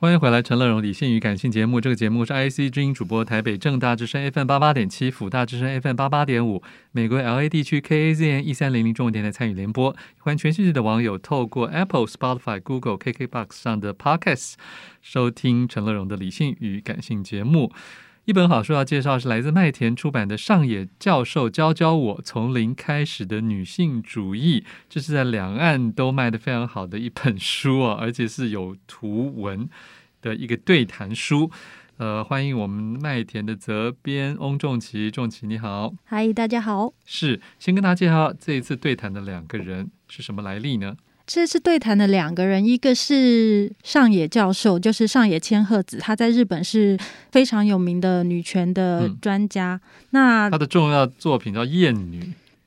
欢迎回来，陈乐融理性与感性节目。这个节目是 IC 之音主播，台北正大之声 FM 八八点七，辅大之声 FM 八八点五，美国 LA 地区 KAZN 一三零零中文电台参与联播。欢迎全世界的网友透过 Apple、Spotify、Google、KKBox 上的 Podcast 收听陈乐融的理性与感性节目。一本好书要介绍是来自麦田出版的上野教授教教我从零开始的女性主义，这是在两岸都卖得非常好的一本书啊，而且是有图文的一个对谈书。呃，欢迎我们麦田的责编翁仲奇，仲奇你好，嗨，大家好。是，先跟大家介绍这一次对谈的两个人是什么来历呢？这次对谈的两个人，一个是上野教授，就是上野千鹤子，她在日本是非常有名的女权的专家。嗯、那她的重要作品叫《厌女》，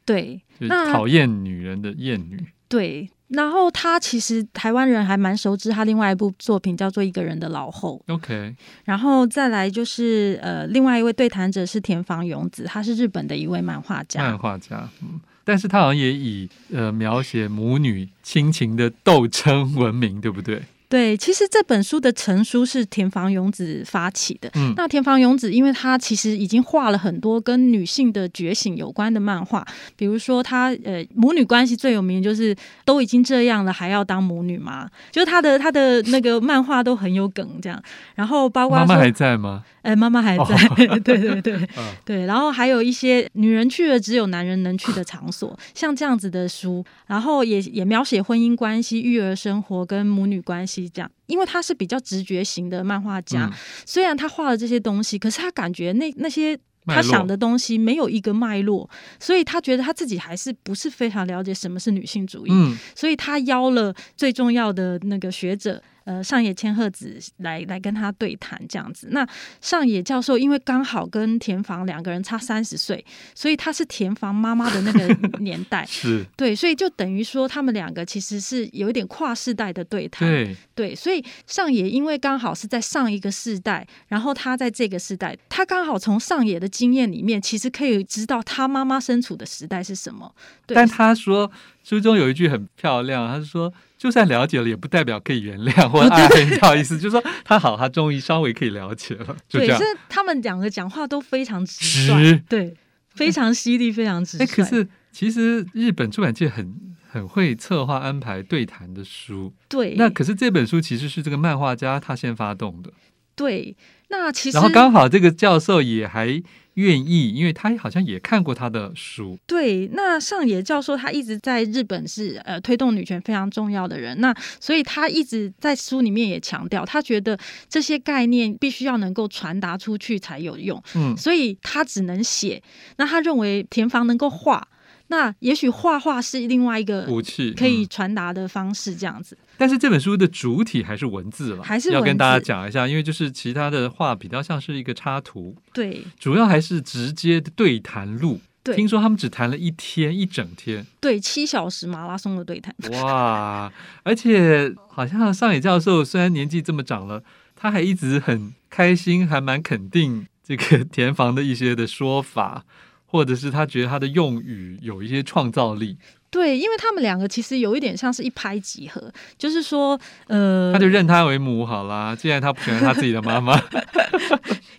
对，就是讨厌女人的厌女。对，然后她其实台湾人还蛮熟知她另外一部作品叫做《一个人的老后》。OK，然后再来就是呃，另外一位对谈者是田房勇子，他是日本的一位漫画家。漫画家，嗯。但是他好像也以呃描写母女亲情的斗争闻名，对不对？对，其实这本书的成书是田房勇子发起的。嗯，那田房勇子，因为他其实已经画了很多跟女性的觉醒有关的漫画，比如说他呃母女关系最有名就是都已经这样了，还要当母女吗？就是他的他的那个漫画都很有梗，这样。然后包括妈妈还在吗？哎，妈妈还在。哦、对对对，嗯、对。然后还有一些女人去了只有男人能去的场所，像这样子的书，然后也也描写婚姻关系、育儿生活跟母女关系。这样，因为他是比较直觉型的漫画家，嗯、虽然他画了这些东西，可是他感觉那那些他想的东西没有一个脉络，所以他觉得他自己还是不是非常了解什么是女性主义，嗯、所以他邀了最重要的那个学者。呃，上野千鹤子来来跟他对谈这样子。那上野教授因为刚好跟田房两个人差三十岁，所以他是田房妈妈的那个 年代，是对，所以就等于说他们两个其实是有一点跨世代的对谈。对对，所以上野因为刚好是在上一个世代，然后他在这个世代，他刚好从上野的经验里面，其实可以知道他妈妈身处的时代是什么。对，但他说书中有一句很漂亮，他是说。就算了解了，也不代表可以原谅或爱，不好意思，就是说他好，他终于稍微可以了解了。就这样。对，是他们两个讲话都非常直率，对，非常犀利，非常直率。可是其实日本出版界很很会策划安排对谈的书，对。那可是这本书其实是这个漫画家他先发动的，对。那其实，然后刚好这个教授也还愿意，因为他好像也看过他的书。对，那上野教授他一直在日本是呃推动女权非常重要的人，那所以他一直在书里面也强调，他觉得这些概念必须要能够传达出去才有用。嗯，所以他只能写。那他认为田房能够画。那也许画画是另外一个武器，可以传达的方式，这样子。但是这本书的主体还是文字了，还是要跟大家讲一下，因为就是其他的画比较像是一个插图，对，主要还是直接的对谈录。对，听说他们只谈了一天，一整天，对，七小时马拉松的对谈。哇，而且好像上野教授虽然年纪这么长了，他还一直很开心，还蛮肯定这个 田房的一些的说法。或者是他觉得他的用语有一些创造力，对，因为他们两个其实有一点像是一拍即合，就是说，呃，他就认他为母好啦，既然他不喜欢他自己的妈妈。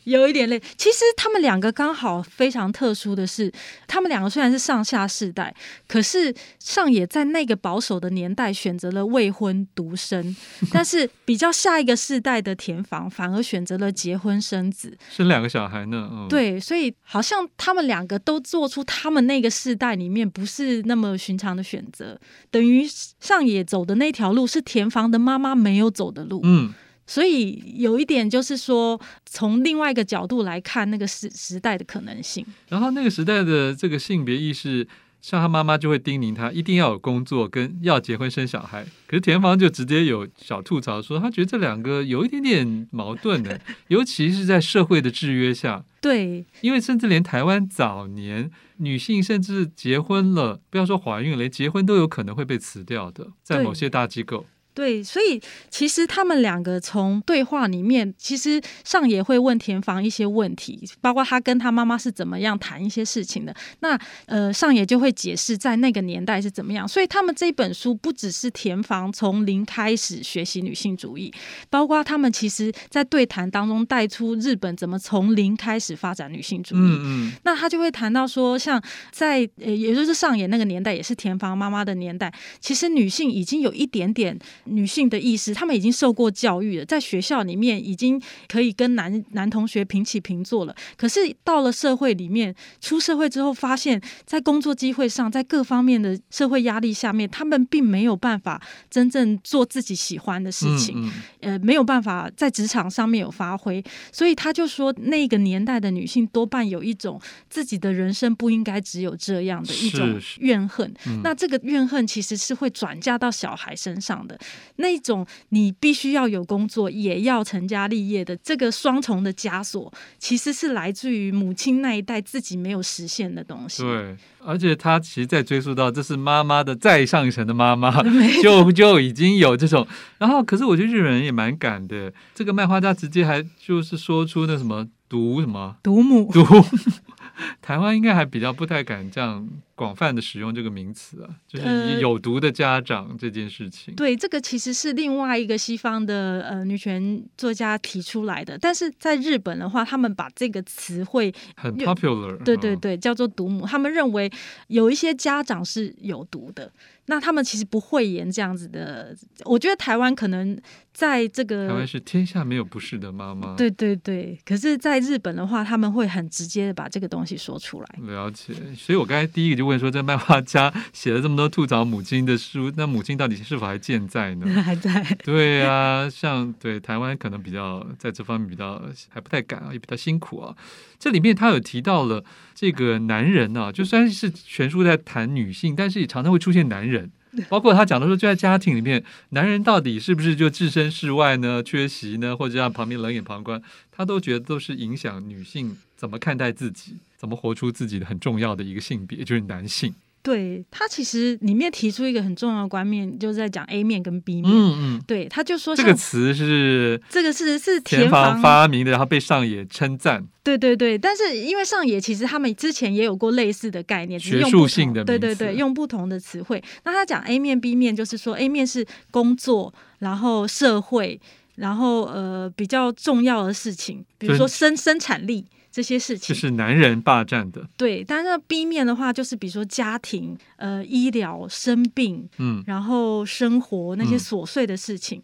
有一点累。其实他们两个刚好非常特殊的是，他们两个虽然是上下世代，可是上野在那个保守的年代选择了未婚独生，但是比较下一个世代的田房反而选择了结婚生子，生两个小孩呢。嗯、对，所以好像他们两个都做出他们那个世代里面不是那么寻常的选择，等于上野走的那条路是田房的妈妈没有走的路。嗯。所以有一点就是说，从另外一个角度来看那个时时代的可能性。然后那个时代的这个性别意识，像他妈妈就会叮咛他一定要有工作，跟要结婚生小孩。可是田芳就直接有小吐槽说，他觉得这两个有一点点矛盾的，尤其是在社会的制约下。对，因为甚至连台湾早年女性甚至结婚了，不要说怀孕，连结婚都有可能会被辞掉的，在某些大机构。对，所以其实他们两个从对话里面，其实上野会问田房一些问题，包括他跟他妈妈是怎么样谈一些事情的。那呃，上野就会解释在那个年代是怎么样。所以他们这本书不只是田房从零开始学习女性主义，包括他们其实在对谈当中带出日本怎么从零开始发展女性主义。嗯嗯。那他就会谈到说，像在呃，也就是上野那个年代，也是田房妈妈的年代，其实女性已经有一点点。女性的意识，她们已经受过教育了，在学校里面已经可以跟男男同学平起平坐了。可是到了社会里面，出社会之后，发现，在工作机会上，在各方面的社会压力下面，她们并没有办法真正做自己喜欢的事情，嗯嗯、呃，没有办法在职场上面有发挥。所以他就说，那个年代的女性多半有一种自己的人生不应该只有这样的一种怨恨。嗯、那这个怨恨其实是会转嫁到小孩身上的。那种你必须要有工作，也要成家立业的这个双重的枷锁，其实是来自于母亲那一代自己没有实现的东西。对，而且他其实在追溯到这是妈妈的再上一层的妈妈，就就已经有这种。然后，可是我觉得日本人也蛮敢的，这个漫画家直接还就是说出那什么毒什么毒母毒。台湾应该还比较不太敢这样广泛的使用这个名词啊，就是有毒的家长这件事情。呃、对，这个其实是另外一个西方的呃女权作家提出来的，但是在日本的话，他们把这个词汇很 popular，对对对，叫做毒母。他们认为有一些家长是有毒的。那他们其实不讳言这样子的，我觉得台湾可能在这个台湾是天下没有不是的妈妈，对对对。可是，在日本的话，他们会很直接的把这个东西说出来。了解，所以我刚才第一个就问说，这漫画家 写了这么多吐槽母亲的书，那母亲到底是否还健在呢？还在。对啊，像对台湾可能比较在这方面比较还不太敢啊，也比较辛苦啊。这里面他有提到了这个男人啊，就算是全书在谈女性，但是也常常会出现男人，包括他讲的说，就在家庭里面，男人到底是不是就置身事外呢？缺席呢？或者让旁边冷眼旁观，他都觉得都是影响女性怎么看待自己，怎么活出自己的很重要的一个性别，就是男性。对，他其实里面提出一个很重要的观念，就是在讲 A 面跟 B 面。嗯嗯，对，他就说这个词是这个是是田房发明的，然后被上野称赞。对对对，但是因为上野其实他们之前也有过类似的概念，学术性的，对对对，用不同的词汇。那他讲 A 面 B 面，就是说 A 面是工作，然后社会，然后呃比较重要的事情，比如说生生产力。这些事情就是男人霸占的，对。但是 B 面的话，就是比如说家庭、呃医疗、生病，嗯，然后生活那些琐碎的事情，嗯、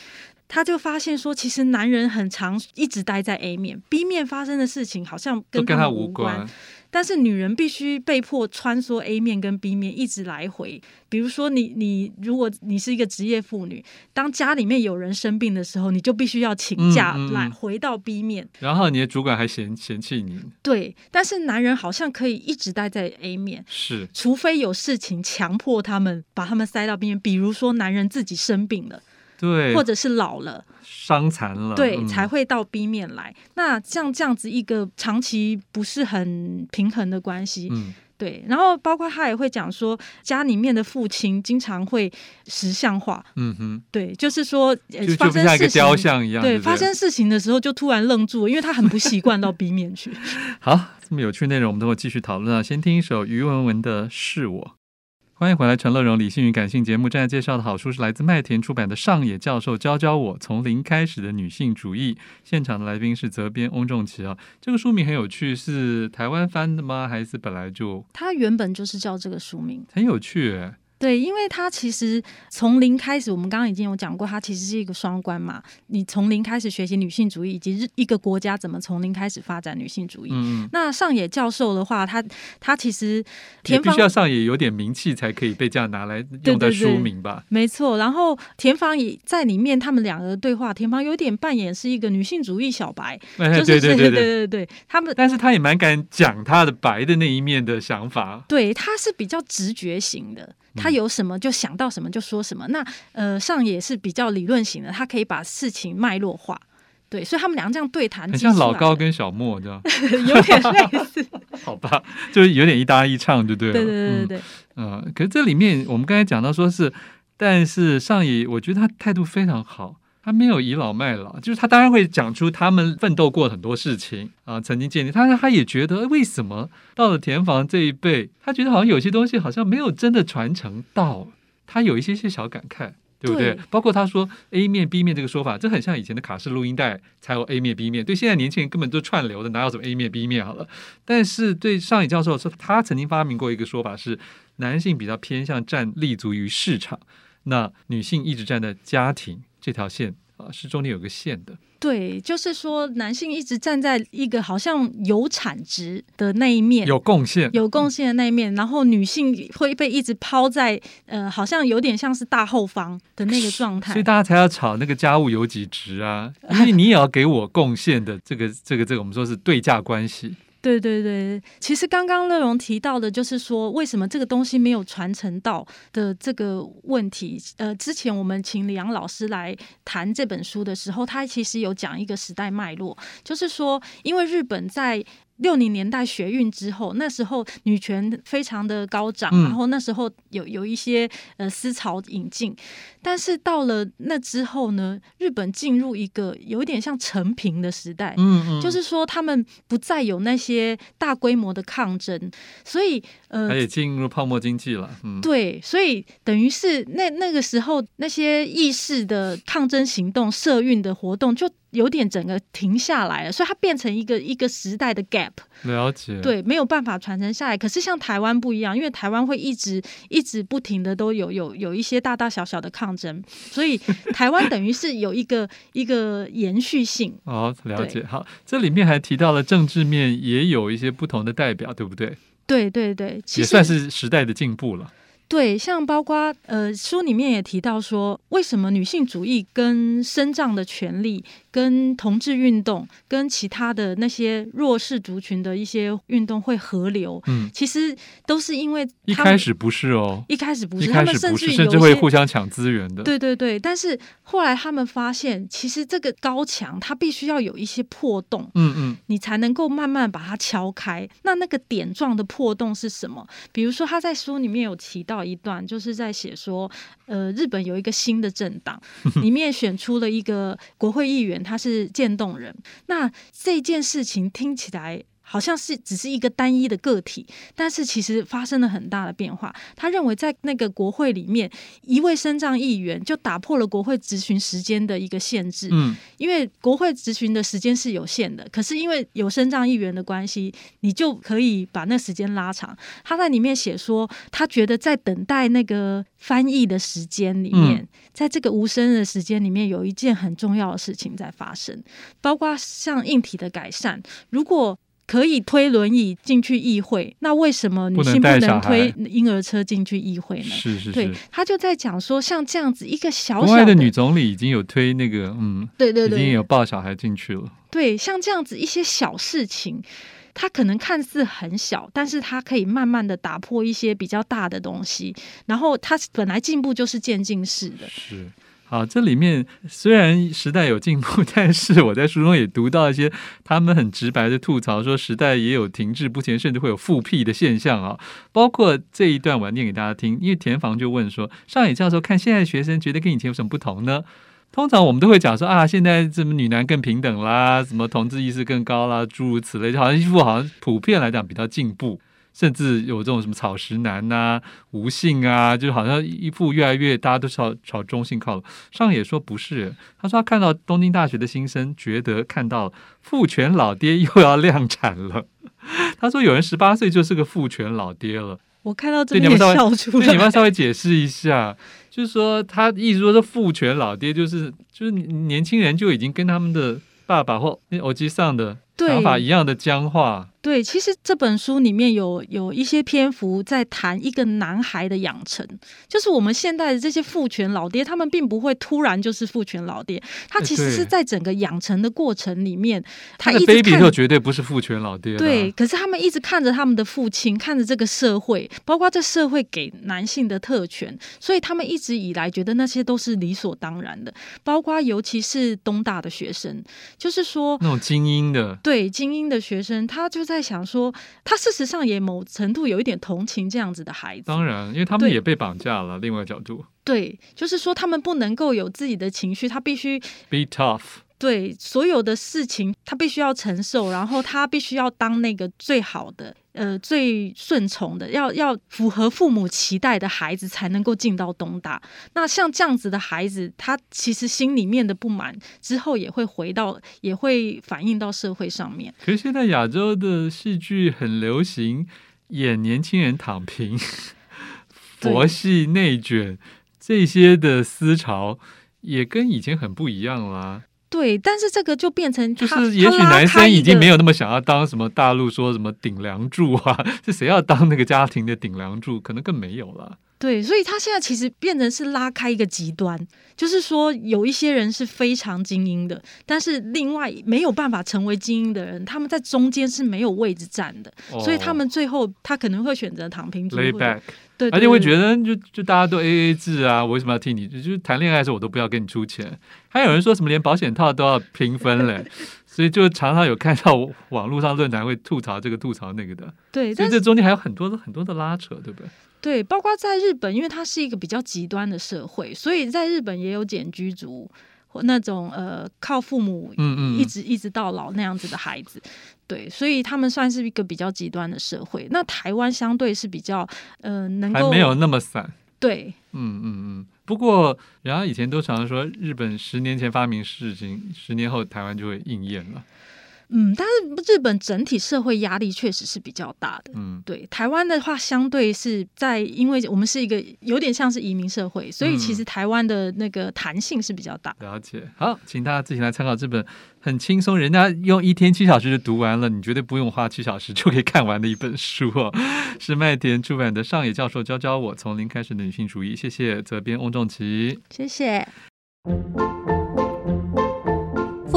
他就发现说，其实男人很常一直待在 A 面，B 面发生的事情好像跟他，跟他无关。但是女人必须被迫穿梭 A 面跟 B 面，一直来回。比如说你，你你如果你是一个职业妇女，当家里面有人生病的时候，你就必须要请假来回到 B 面。嗯嗯。然后你的主管还嫌嫌弃你。对，但是男人好像可以一直待在 A 面，是，除非有事情强迫他们把他们塞到 B 面，比如说男人自己生病了。对，或者是老了、伤残了，对，嗯、才会到 B 面来。那像这样子一个长期不是很平衡的关系，嗯，对。然后包括他也会讲说，家里面的父亲经常会石像化，嗯哼，对，就是说就发生事情，对，对发生事情的时候就突然愣住，因为他很不习惯到 B 面去。好，这么有趣内容，我们等会继续讨论啊。先听一首于文文的《是我》。欢迎回来，陈乐荣理性与感性节目。正在介绍的好书是来自麦田出版的上野教授教教我从零开始的女性主义。现场的来宾是责编翁仲奇啊。这个书名很有趣，是台湾翻的吗？还是本来就？它原本就是叫这个书名，很有趣诶。对，因为他其实从零开始，我们刚刚已经有讲过，他其实是一个双关嘛。你从零开始学习女性主义，以及一个国家怎么从零开始发展女性主义。嗯，那上野教授的话，他他其实田方必须要上野有点名气，才可以被这样拿来用的书名吧？对对对，没错。然后田方也在里面，他们两个的对话，田方有点扮演是一个女性主义小白，就是对对 对对对对，他们，但是他也蛮敢讲他的白的那一面的想法。对，他是比较直觉型的。他有什么就想到什么就说什么。那呃，上野是比较理论型的，他可以把事情脉络化。对，所以他们两个这样对谈，很像老高跟小莫这样，有点类似。好吧，就是有点一搭一唱，对不对？对对对对对。嗯、呃，可是这里面我们刚才讲到说是但是上野，我觉得他态度非常好，他没有倚老卖老，就是他当然会讲出他们奋斗过很多事情啊，曾经建立，他他也觉得为什么到了田房这一辈，他觉得好像有些东西好像没有真的传承到，他有一些些小感慨。对不对？对，包括他说 A 面 B 面这个说法，这很像以前的卡式录音带才有 A 面 B 面。对，现在年轻人根本都串流的，哪有什么 A 面 B 面好了？但是对上野教授说，他曾经发明过一个说法是，男性比较偏向站立足于市场，那女性一直站在家庭这条线啊，是中间有个线的。对，就是说，男性一直站在一个好像有产值的那一面，有贡献、有贡献的那一面，然后女性会被一直抛在呃，好像有点像是大后方的那个状态，所以大家才要吵那个家务有几值啊，因为你也要给我贡献的这个、这个、这个，我们说是对价关系。对对对，其实刚刚乐融提到的，就是说为什么这个东西没有传承到的这个问题。呃，之前我们请李阳老师来谈这本书的时候，他其实有讲一个时代脉络，就是说，因为日本在。六零年代学运之后，那时候女权非常的高涨，嗯、然后那时候有有一些呃思潮引进，但是到了那之后呢，日本进入一个有一点像成平的时代，嗯嗯，就是说他们不再有那些大规模的抗争，所以呃，他也进入泡沫经济了，嗯，对，所以等于是那那个时候那些意识的抗争行动、社运的活动就。有点整个停下来了，所以它变成一个一个时代的 gap。了解。对，没有办法传承下来。可是像台湾不一样，因为台湾会一直一直不停的都有有有一些大大小小的抗争，所以台湾等于是有一个 一个延续性。哦，了解。好，这里面还提到了政治面也有一些不同的代表，对不对？对对对，也算是时代的进步了。对，像包括呃，书里面也提到说，为什么女性主义跟生长的权利，跟同志运动，跟其他的那些弱势族群的一些运动会合流，嗯，其实都是因为一开始不是哦，一开始不是，他们甚至甚至会互相抢资源的，对对对。但是后来他们发现，其实这个高墙它必须要有一些破洞，嗯嗯，你才能够慢慢把它敲开。那那个点状的破洞是什么？比如说他在书里面有提到一段，就是在写说，呃，日本有一个新的政党，里面选出了一个国会议员。他是渐冻人，那这件事情听起来。好像是只是一个单一的个体，但是其实发生了很大的变化。他认为在那个国会里面，一位身障议员就打破了国会质询时间的一个限制。嗯，因为国会质询的时间是有限的，可是因为有身障议员的关系，你就可以把那时间拉长。他在里面写说，他觉得在等待那个翻译的时间里面，嗯，在这个无声的时间里面，有一件很重要的事情在发生，包括像硬体的改善。如果可以推轮椅进去议会，那为什么女性不能推婴儿车进去议会呢？是是是，对，他就在讲说，像这样子一个小小的，国外的女总理已经有推那个，嗯，对对对，已经有抱小孩进去了。对，像这样子一些小事情，它可能看似很小，但是它可以慢慢的打破一些比较大的东西，然后它本来进步就是渐进式的。是。好，这里面虽然时代有进步，但是我在书中也读到一些他们很直白的吐槽，说时代也有停滞不前，甚至会有复辟的现象啊。包括这一段，我要念给大家听。因为田房就问说，上野教授看现在学生，觉得跟以前有什么不同呢？通常我们都会讲说啊，现在什么女男更平等啦，什么同志意识更高啦，诸如此类，就好像一副好像普遍来讲比较进步。甚至有这种什么草食男呐、啊、无性啊，就好像一副越来越大家都朝朝中性靠拢。上野说不是，他说他看到东京大学的新生，觉得看到父权老爹又要量产了。他说有人十八岁就是个父权老爹了。我看到这里也笑出来。你们要稍微解释一下，就是说他意思说是父权老爹，就是就是年轻人就已经跟他们的爸爸或耳机上的想法一样的僵化。对，其实这本书里面有有一些篇幅在谈一个男孩的养成，就是我们现在的这些父权老爹，他们并不会突然就是父权老爹，他其实是在整个养成的过程里面，他一直看 baby 就绝对不是父权老爹。对，可是他们一直看着他们的父亲，看着这个社会，包括这社会给男性的特权，所以他们一直以来觉得那些都是理所当然的，包括尤其是东大的学生，就是说那种精英的，对精英的学生，他就。在想说，他事实上也某程度有一点同情这样子的孩子。当然，因为他们也被绑架了。另外角度。对，就是说他们不能够有自己的情绪，他必须 be tough。对，所有的事情他必须要承受，然后他必须要当那个最好的。呃，最顺从的，要要符合父母期待的孩子才能够进到东大。那像这样子的孩子，他其实心里面的不满之后也会回到，也会反映到社会上面。可是现在亚洲的戏剧很流行演年轻人躺平、佛系内卷这些的思潮，也跟以前很不一样啦。对，但是这个就变成就是，也许男生已经没有那么想要当什么大陆说什么顶梁柱啊，是谁要当那个家庭的顶梁柱，可能更没有了。对，所以他现在其实变成是拉开一个极端，就是说有一些人是非常精英的，但是另外没有办法成为精英的人，他们在中间是没有位置站的，哦、所以他们最后他可能会选择躺平。对，对，对，而且会觉得就就大家都 A A 制啊，我为什么要替你？就是谈恋爱的时候我都不要跟你出钱，还有人说什么连保险套都要平分嘞，所以就常常有看到网络上论坛会吐槽这个吐槽那个的。对，所以这中间还有很多的很多的拉扯，对不对？对，包括在日本，因为它是一个比较极端的社会，所以在日本也有简居族或那种呃靠父母一直一直到老那样子的孩子。对，所以他们算是一个比较极端的社会。那台湾相对是比较呃能够还没有那么散。对，嗯嗯嗯。不过，人家以前都常常说，日本十年前发明事情，十年后台湾就会应验了。嗯，但是日本整体社会压力确实是比较大的。嗯，对，台湾的话，相对是在，因为我们是一个有点像是移民社会，所以其实台湾的那个弹性是比较大。了解，好，请大家自行来参考这本很轻松，人家用一天七小时就读完了，你绝对不用花七小时就可以看完的一本书哦。是麦田出版的《上野教授教教我从零开始的女性主义》，谢谢责编翁仲琪，谢谢。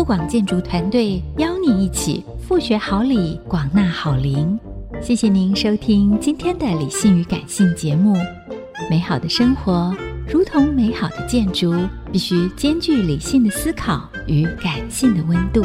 富广建筑团队邀你一起富学好礼，广纳好邻。谢谢您收听今天的理性与感性节目。美好的生活如同美好的建筑，必须兼具理性的思考与感性的温度。